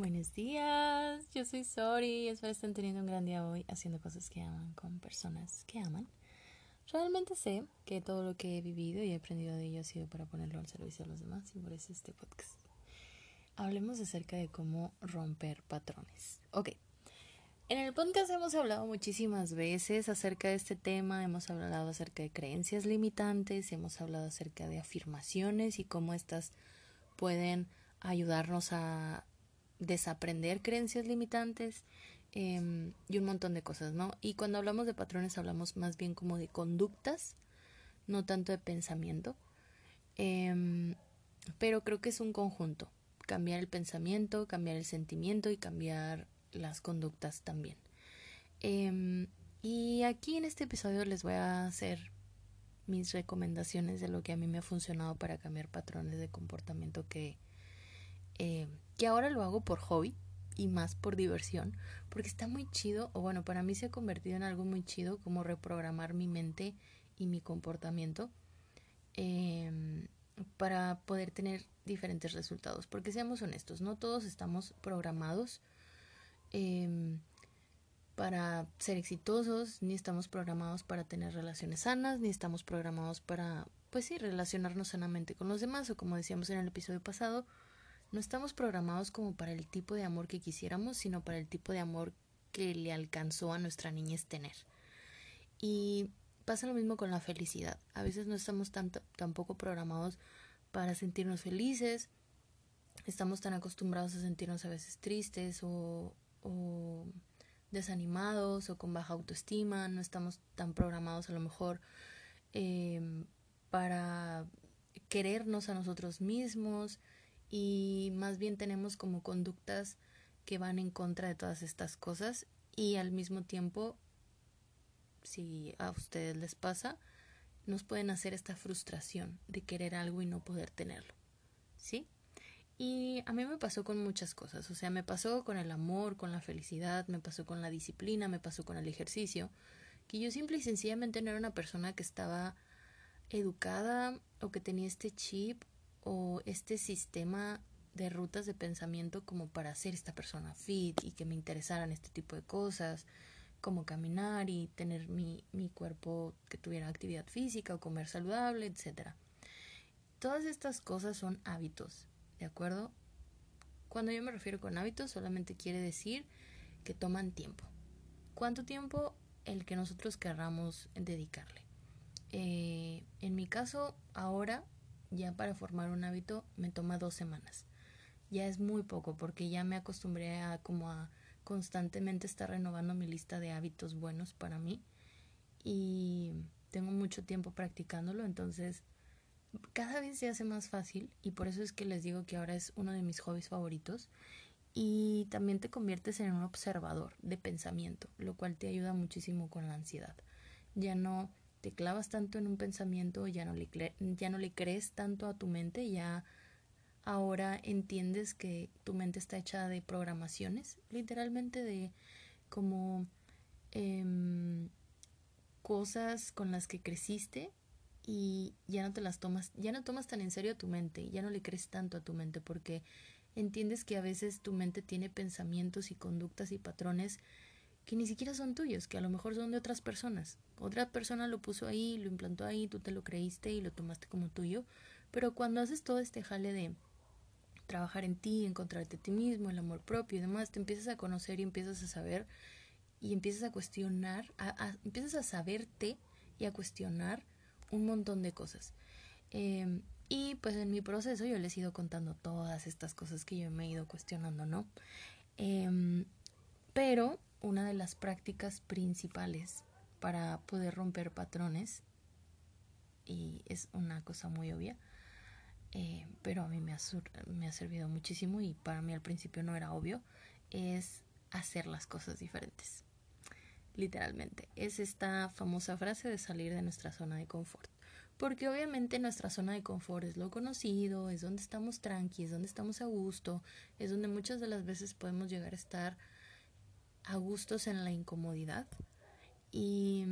Buenos días, yo soy Sori espero estén teniendo un gran día hoy haciendo cosas que aman con personas que aman. Realmente sé que todo lo que he vivido y he aprendido de ello ha sido para ponerlo al servicio de los demás y por eso este podcast. Hablemos acerca de cómo romper patrones. Ok, en el podcast hemos hablado muchísimas veces acerca de este tema, hemos hablado acerca de creencias limitantes, hemos hablado acerca de afirmaciones y cómo estas pueden ayudarnos a desaprender creencias limitantes em, y un montón de cosas, ¿no? Y cuando hablamos de patrones hablamos más bien como de conductas, no tanto de pensamiento. Em, pero creo que es un conjunto. Cambiar el pensamiento, cambiar el sentimiento y cambiar las conductas también. Em, y aquí en este episodio les voy a hacer mis recomendaciones de lo que a mí me ha funcionado para cambiar patrones de comportamiento que que ahora lo hago por hobby y más por diversión, porque está muy chido, o bueno, para mí se ha convertido en algo muy chido como reprogramar mi mente y mi comportamiento em, para poder tener diferentes resultados, porque seamos honestos, no todos estamos programados em, para ser exitosos, ni estamos programados para tener relaciones sanas, ni estamos programados para, pues sí, relacionarnos sanamente con los demás, o como decíamos en el episodio pasado, no estamos programados como para el tipo de amor que quisiéramos, sino para el tipo de amor que le alcanzó a nuestra niñez tener. Y pasa lo mismo con la felicidad. A veces no estamos tanto, tampoco programados para sentirnos felices. Estamos tan acostumbrados a sentirnos a veces tristes o, desanimados o con baja autoestima. No estamos tan programados a lo mejor eh, para querernos a nosotros mismos y más bien tenemos como conductas que van en contra de todas estas cosas y al mismo tiempo, si a ustedes les pasa, nos pueden hacer esta frustración de querer algo y no poder tenerlo. ¿Sí? Y a mí me pasó con muchas cosas, o sea, me pasó con el amor, con la felicidad, me pasó con la disciplina, me pasó con el ejercicio, que yo simple y sencillamente no era una persona que estaba educada o que tenía este chip o este sistema de rutas de pensamiento como para ser esta persona fit y que me interesaran este tipo de cosas, como caminar y tener mi, mi cuerpo que tuviera actividad física o comer saludable, etc. Todas estas cosas son hábitos, ¿de acuerdo? Cuando yo me refiero con hábitos solamente quiere decir que toman tiempo. ¿Cuánto tiempo? El que nosotros querramos dedicarle. Eh, en mi caso, ahora ya para formar un hábito me toma dos semanas. Ya es muy poco porque ya me acostumbré a como a constantemente estar renovando mi lista de hábitos buenos para mí y tengo mucho tiempo practicándolo, entonces cada vez se hace más fácil y por eso es que les digo que ahora es uno de mis hobbies favoritos y también te conviertes en un observador de pensamiento, lo cual te ayuda muchísimo con la ansiedad. Ya no te clavas tanto en un pensamiento, ya no le, ya no le crees tanto a tu mente, ya ahora entiendes que tu mente está hecha de programaciones, literalmente de como em, cosas con las que creciste y ya no te las tomas, ya no tomas tan en serio a tu mente, ya no le crees tanto a tu mente porque entiendes que a veces tu mente tiene pensamientos y conductas y patrones que ni siquiera son tuyos, que a lo mejor son de otras personas. Otra persona lo puso ahí, lo implantó ahí, tú te lo creíste y lo tomaste como tuyo. Pero cuando haces todo este jale de trabajar en ti, encontrarte a ti mismo, el amor propio y demás, te empiezas a conocer y empiezas a saber y empiezas a cuestionar, empiezas a saberte y a cuestionar un montón de cosas. Em, y pues en mi proceso yo les he ido contando todas estas cosas que yo me he ido cuestionando, ¿no? Em, pero una de las prácticas principales para poder romper patrones, y es una cosa muy obvia, eh, pero a mí me ha, me ha servido muchísimo y para mí al principio no era obvio, es hacer las cosas diferentes. Literalmente, es esta famosa frase de salir de nuestra zona de confort. Porque obviamente nuestra zona de confort es lo conocido, es donde estamos tranquilos, es donde estamos a gusto, es donde muchas de las veces podemos llegar a estar a gustos en la incomodidad. Y,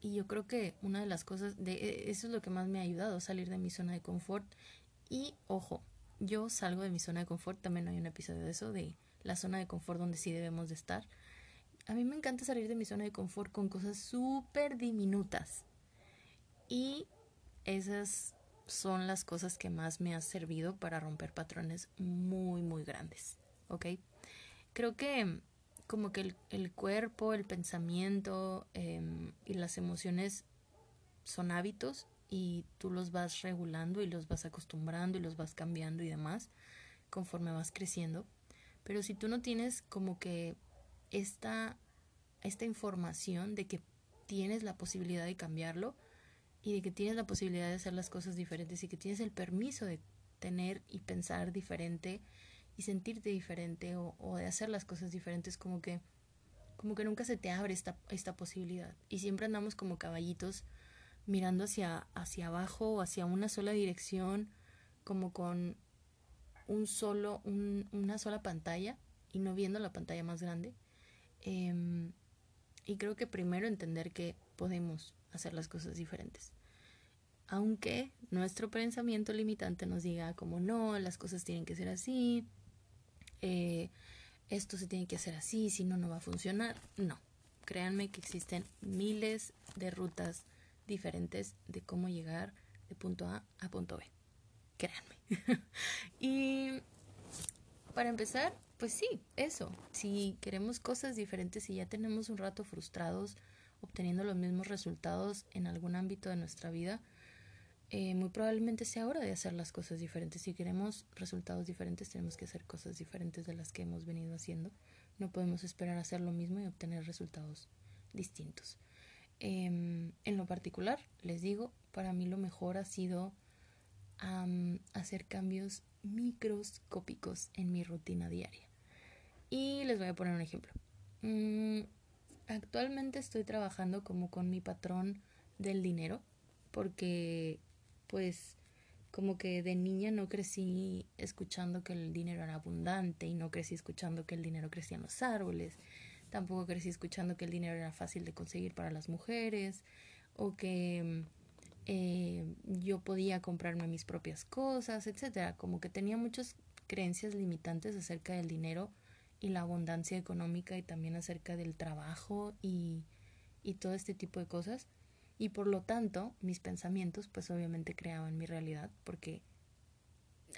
y yo creo que una de las cosas, de, e, eso es lo que más me ha ayudado, salir de mi zona de confort. Y ojo, yo salgo de mi zona de confort, también hay un episodio de eso, de la zona de confort donde sí debemos de estar. A mí me encanta salir de mi zona de confort con cosas súper diminutas. Y esas son las cosas que más me han servido para romper patrones muy, muy grandes. ¿Ok? Creo que como que el, cuerpo, el pensamiento em, y las emociones son hábitos y tú los vas regulando y los vas acostumbrando y los vas cambiando y demás conforme vas creciendo. Pero si tú no tienes como que esta, esta información de que tienes la posibilidad de cambiarlo y de que tienes la posibilidad de hacer las cosas diferentes y que tienes el permiso de tener y pensar diferente y sentirte diferente o, o de hacer las cosas diferentes como que como que nunca se te abre esta, esta posibilidad y siempre andamos como caballitos mirando hacia, hacia abajo o hacia una sola dirección, como con un solo, un, una sola pantalla y no viendo la pantalla más grande. Em, y creo que primero entender que podemos hacer las cosas diferentes. Aunque nuestro pensamiento limitante nos diga como no, las cosas tienen que ser así, eh, esto se tiene que hacer así, si no, no va a funcionar. No, créanme que existen miles de rutas diferentes de cómo llegar de punto A a punto B. Créanme. y para empezar, pues sí, eso. Si queremos cosas diferentes y ya tenemos un rato frustrados obteniendo los mismos resultados en algún ámbito de nuestra vida, eh, muy probablemente sea hora de hacer las cosas diferentes. Si queremos resultados diferentes, tenemos que hacer cosas diferentes de las que hemos venido haciendo. No podemos esperar hacer lo mismo y obtener resultados distintos. Em, en lo particular, les digo, para mí lo mejor ha sido hacer cambios microscópicos en mi rutina diaria. Y les voy a poner un ejemplo. Mm, actualmente estoy trabajando como con mi patrón del dinero porque pues como que de niña no crecí escuchando que el dinero era abundante y no crecí escuchando que el dinero crecía en los árboles Tampoco crecí escuchando que el dinero era fácil de conseguir para las mujeres o que eh, yo podía comprarme mis propias cosas, etcétera. Como que tenía muchas creencias limitantes acerca del dinero y la abundancia económica y también acerca del trabajo y, y todo este tipo de cosas. Y por lo tanto, mis pensamientos pues obviamente creaban mi realidad porque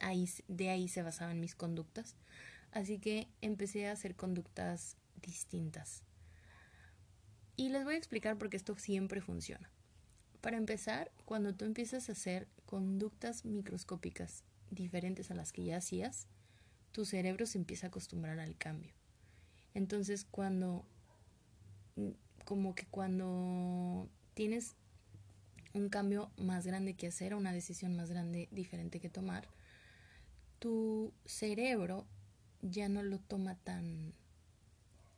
ahí, de ahí se basaban mis conductas. Así que empecé a hacer conductas distintas. Y les voy a explicar por qué esto siempre funciona. Para empezar, cuando tú empiezas a hacer conductas microscópicas diferentes a las que ya hacías, tu cerebro se empieza a acostumbrar al cambio. Entonces, cuando, como que cuando tienes un cambio más grande que hacer, una decisión más grande, diferente que tomar, tu cerebro ya no lo toma tan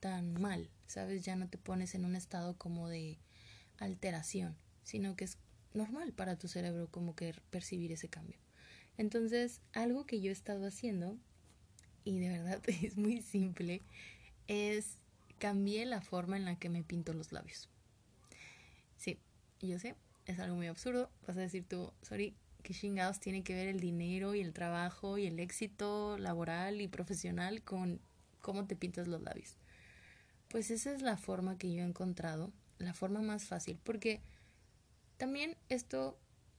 tan mal, ¿sabes? Ya no te pones en un estado como de alteración, sino que es normal para tu cerebro como que percibir ese cambio. Entonces, algo que yo he estado haciendo, y de verdad es muy simple, es cambié la forma en la que me pinto los labios. Sí, yo sé, es algo muy absurdo. Vas a decir tú, sorry, ¿qué chingados tiene que ver el dinero y el trabajo y el éxito laboral y profesional con cómo te pintas los labios? Pues esa es la forma que yo he encontrado, la forma más fácil, porque también esto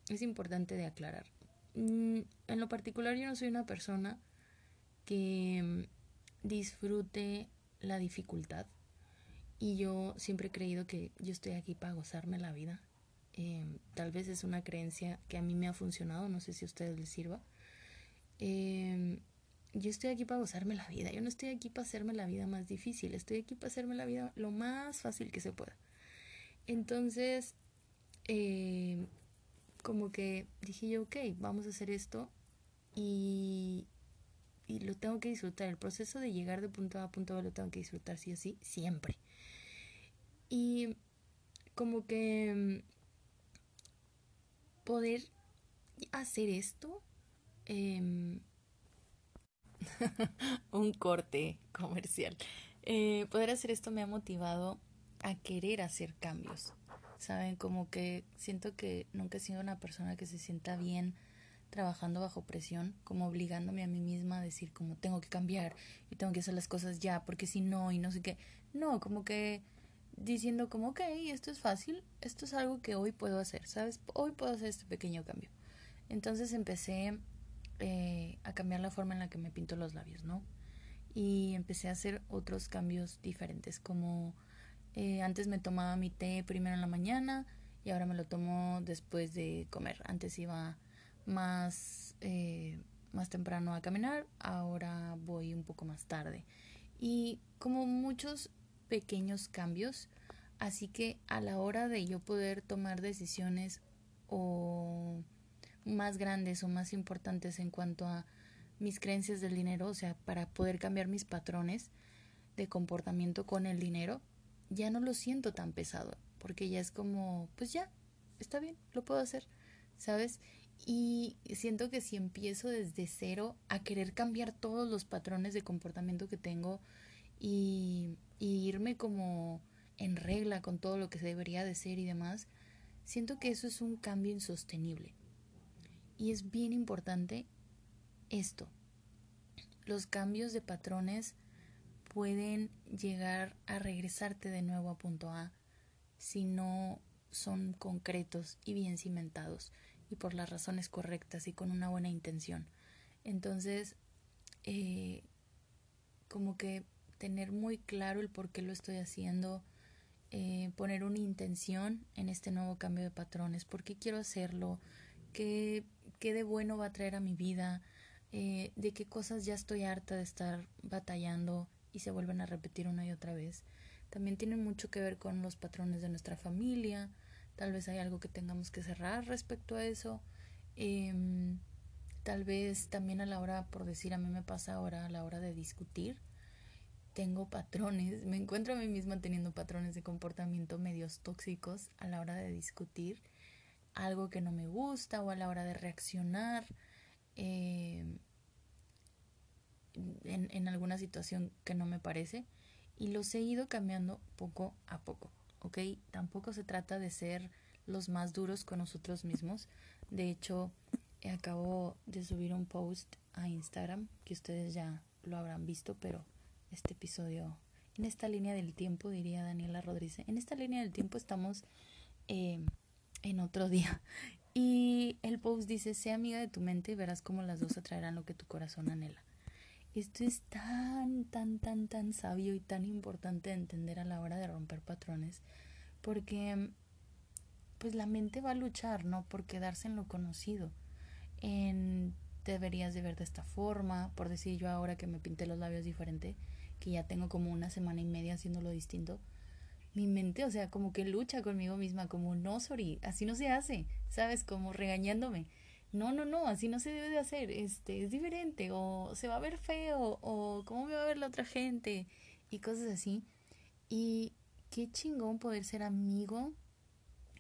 es importante de aclarar. Mm, en lo particular yo no soy una persona que mm, disfrute la dificultad y yo siempre he creído que yo estoy aquí para gozarme la vida. Em, tal vez es una creencia que a mí me ha funcionado, no sé si a ustedes les sirva. Eh, yo estoy aquí para gozarme la vida, yo no estoy aquí para hacerme la vida más difícil, estoy aquí para hacerme la vida lo más fácil que se pueda. Entonces, eh, como que dije yo, ok, vamos a hacer esto y, y lo tengo que disfrutar. El proceso de llegar de punto A a punto B lo tengo que disfrutar sí o sí, siempre. Y como que poder hacer esto eh, un corte comercial. Eh, poder hacer esto me ha motivado a querer hacer cambios. Saben, como que siento que nunca he sido una persona que se sienta bien trabajando bajo presión, como obligándome a mí misma a decir como tengo que cambiar y tengo que hacer las cosas ya, porque si no y no sé qué. No, como que diciendo como, ok, esto es fácil, esto es algo que hoy puedo hacer, ¿sabes? Hoy puedo hacer este pequeño cambio. Entonces empecé eh, a cambiar la forma en la que me pinto los labios, ¿no? Y empecé a hacer otros cambios diferentes, como eh, antes me tomaba mi té primero en la mañana y ahora me lo tomo después de comer. Antes iba más, eh, más temprano a caminar, ahora voy un poco más tarde. Y como muchos pequeños cambios, así que a la hora de yo poder tomar decisiones o más grandes o más importantes en cuanto a mis creencias del dinero, o sea, para poder cambiar mis patrones de comportamiento con el dinero, ya no lo siento tan pesado, porque ya es como, pues ya, está bien, lo puedo hacer, ¿sabes? Y siento que si empiezo desde cero a querer cambiar todos los patrones de comportamiento que tengo y, y irme como en regla con todo lo que se debería de ser y demás, siento que eso es un cambio insostenible. Y es bien importante esto. Los cambios de patrones pueden llegar a regresarte de nuevo a punto A si no son concretos y bien cimentados y por las razones correctas y con una buena intención. Entonces, eh, como que tener muy claro el por qué lo estoy haciendo, eh, poner una intención en este nuevo cambio de patrones, por qué quiero hacerlo, qué, qué de bueno va a traer a mi vida, eh, de qué cosas ya estoy harta de estar batallando y se vuelven a repetir una y otra vez. También tiene mucho que ver con los patrones de nuestra familia, tal vez hay algo que tengamos que cerrar respecto a eso. Em, tal vez también a la hora, por decir, a mí me pasa ahora a la hora de discutir, tengo patrones, me encuentro a mí misma teniendo patrones de comportamiento medios tóxicos a la hora de discutir algo que no me gusta o a la hora de reaccionar em, en, en alguna situación que no me parece y los he ido cambiando poco a poco, ¿ok? Tampoco se trata de ser los más duros con nosotros mismos. De hecho, acabo de subir un post a Instagram que ustedes ya lo habrán visto, pero este episodio, en esta línea del tiempo, diría Daniela Rodríguez, en esta línea del tiempo estamos em, en otro día. Y el post dice, sé amiga de tu mente y verás cómo las dos atraerán lo que tu corazón anhela. Esto es tan, tan, tan, tan sabio y tan importante de entender a la hora de romper patrones, porque pues la mente va a luchar, ¿no? Por quedarse en lo conocido, en deberías de ver de esta forma, por decir yo ahora que me pinté los labios diferente, que ya tengo como una semana y media haciéndolo distinto, mi mente, o sea, como que lucha conmigo misma, como no, sorry, así no se hace, ¿sabes? Como regañándome. No, no, no, así no se debe de hacer, este, es diferente, o se va a ver feo, o cómo me va a ver la otra gente, y cosas así. Y qué chingón poder ser amigo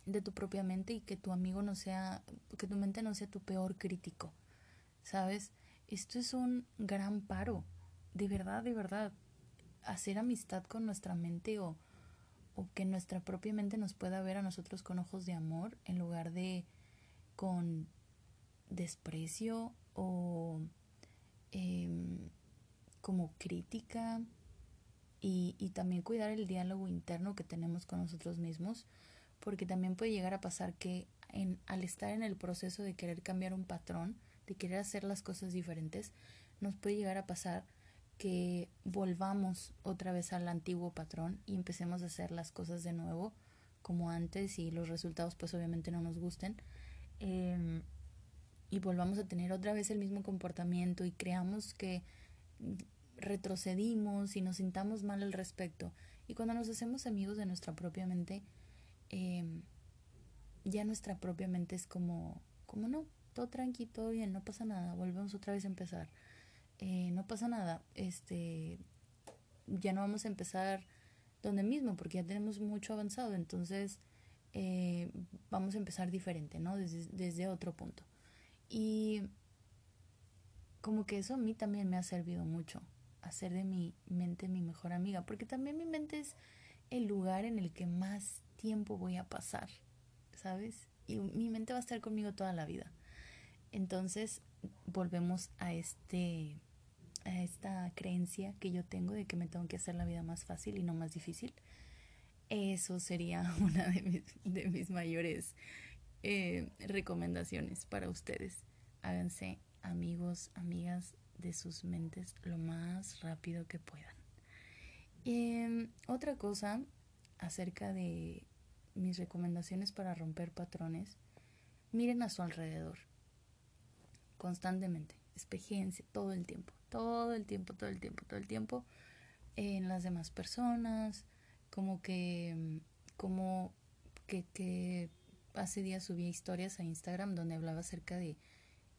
de tu propia mente y que tu amigo no sea, que tu mente no sea tu peor crítico, ¿sabes? Esto es un gran paro, de verdad, de verdad hacer amistad con nuestra mente o, o que nuestra propia mente nos pueda ver a nosotros con ojos de amor en lugar de con desprecio o em, como crítica y, y también cuidar el diálogo interno que tenemos con nosotros mismos porque también puede llegar a pasar que en, al estar en el proceso de querer cambiar un patrón, de querer hacer las cosas diferentes, nos puede llegar a pasar que volvamos otra vez al antiguo patrón y empecemos a hacer las cosas de nuevo como antes y los resultados pues obviamente no nos gusten em, y volvamos a tener otra vez el mismo comportamiento y creamos que retrocedimos y nos sintamos mal al respecto. Y cuando nos hacemos amigos de nuestra propia mente em, ya nuestra propia mente es como como no todo tranquilo todo bien no pasa nada volvemos otra vez a empezar eh, no pasa nada, este, ya no vamos a empezar donde mismo porque ya tenemos mucho avanzado, entonces eh, vamos a empezar diferente, ¿no? Desde, desde otro punto. Y como que eso a mí también me ha servido mucho, hacer de mi mente mi mejor amiga, porque también mi mente es el lugar en el que más tiempo voy a pasar, ¿sabes? Y mi mente va a estar conmigo toda la vida. Entonces volvemos a este a esta creencia que yo tengo de que me tengo que hacer la vida más fácil y no más difícil. Eso sería una de mis, mayores eh, recomendaciones para ustedes. Háganse amigos, amigas de sus mentes lo más rápido que puedan. Em, otra cosa acerca de mis recomendaciones para romper patrones, miren a su alrededor constantemente, espejense todo el tiempo, todo el tiempo, todo el tiempo, todo el tiempo en las demás personas, como que, como que, que hace días subí historias a Instagram donde hablaba acerca de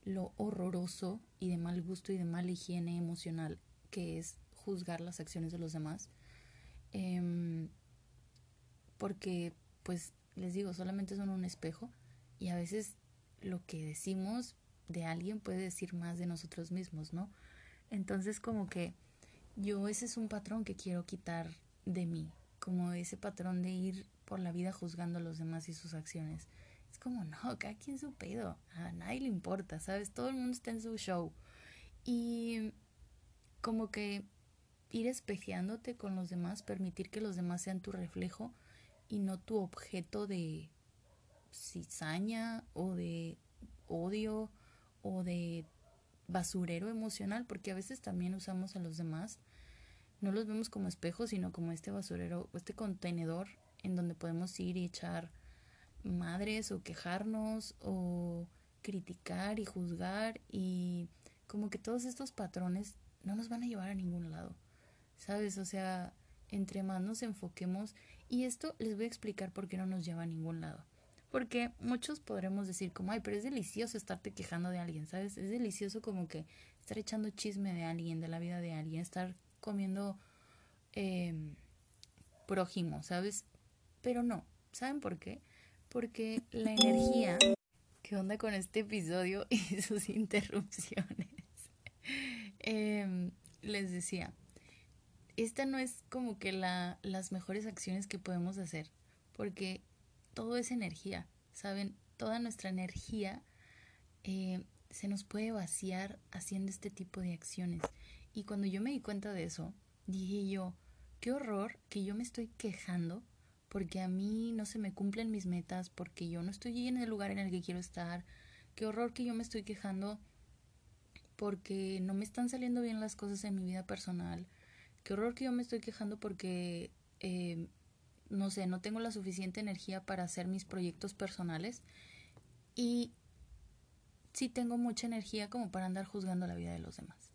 lo horroroso y de mal gusto y de mala higiene emocional que es juzgar las acciones de los demás. Em, porque, pues, les digo, solamente son un espejo y a veces lo que decimos de alguien puede decir más de nosotros mismos, ¿no? Entonces, como que yo ese es un patrón que quiero quitar de mí, como ese patrón de ir por la vida juzgando a los demás y sus acciones. Es como, no, cada quien su pedo, a nadie le importa, ¿sabes? Todo el mundo está en su show. Y como que ir espejeándote con los demás, permitir que los demás sean tu reflejo y no tu objeto de cizaña o de odio o de basurero emocional, porque a veces también usamos a los demás, no los vemos como espejos, sino como este basurero, este contenedor en donde podemos ir y echar madres o quejarnos o criticar y juzgar y como que todos estos patrones no nos van a llevar a ningún lado, ¿sabes? O sea, entre más nos enfoquemos y esto les voy a explicar por qué no nos lleva a ningún lado. Porque muchos podremos decir como, ay, pero es delicioso estarte quejando de alguien, ¿sabes? Es delicioso como que estar echando chisme de alguien, de la vida de alguien, estar comiendo eh, prójimo, ¿sabes? Pero no, ¿saben por qué? porque la energía... ¿Qué onda con este episodio y sus interrupciones? Em, les decía, esta no es como que la, las mejores acciones que podemos hacer, porque todo es energía, ¿saben? Toda nuestra energía eh, se nos puede vaciar haciendo este tipo de acciones. Y cuando yo me di cuenta de eso, dije yo, qué horror que yo me estoy quejando porque a mí no se me cumplen mis metas, porque yo no estoy en el lugar en el que quiero estar. Qué horror que yo me estoy quejando porque no me están saliendo bien las cosas en mi vida personal. Qué horror que yo me estoy quejando porque, eh, no sé, no tengo la suficiente energía para hacer mis proyectos personales. Y sí tengo mucha energía como para andar juzgando la vida de los demás.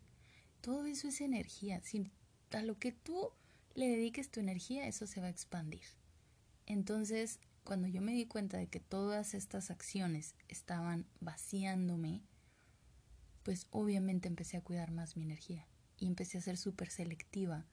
Todo eso es energía. Si a lo que tú le dediques tu energía, eso se va a expandir. Entonces, cuando yo me di cuenta de que todas estas acciones estaban vaciándome, pues obviamente empecé a cuidar más mi energía y empecé a ser súper selectiva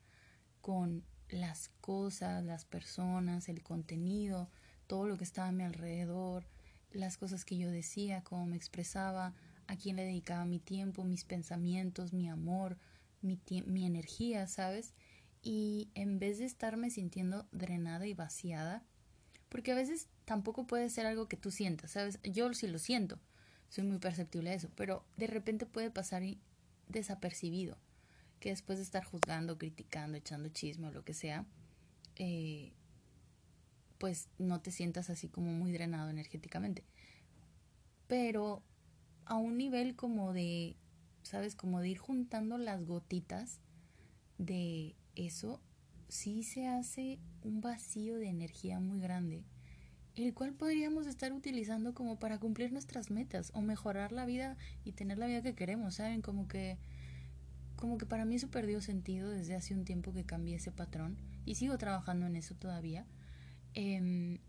con las cosas, las personas, el contenido, todo lo que estaba a mi alrededor, las cosas que yo decía, cómo me expresaba, a quién le dedicaba mi tiempo, mis pensamientos, mi amor, mi, mi energía, ¿sabes? y en vez de estarme sintiendo drenada y vaciada, porque a veces tampoco puede ser algo que tú sientas, ¿sabes? Yo sí lo siento, soy muy perceptible a eso, pero de repente puede pasar desapercibido, que después de estar juzgando, criticando, echando chisme o lo que sea, eh, pues no te sientas así como muy drenado energéticamente. Pero a un nivel como de, ¿sabes? Como de ir juntando las gotitas de eso sí se hace un vacío de energía muy grande, el cual podríamos estar utilizando como para cumplir nuestras metas o mejorar la vida y tener la vida que queremos, ¿saben? Como que como que para mí eso perdió sentido desde hace un tiempo que cambié ese patrón y sigo trabajando en eso todavía. Em,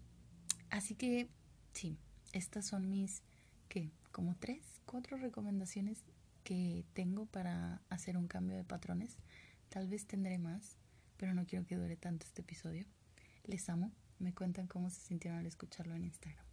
así que sí, estas son mis, ¿qué? Como tres, cuatro recomendaciones que tengo para hacer un cambio de patrones. Tal vez tendré más, pero no quiero que dure tanto este episodio. Les amo. Me cuentan cómo se sintieron al escucharlo en Instagram.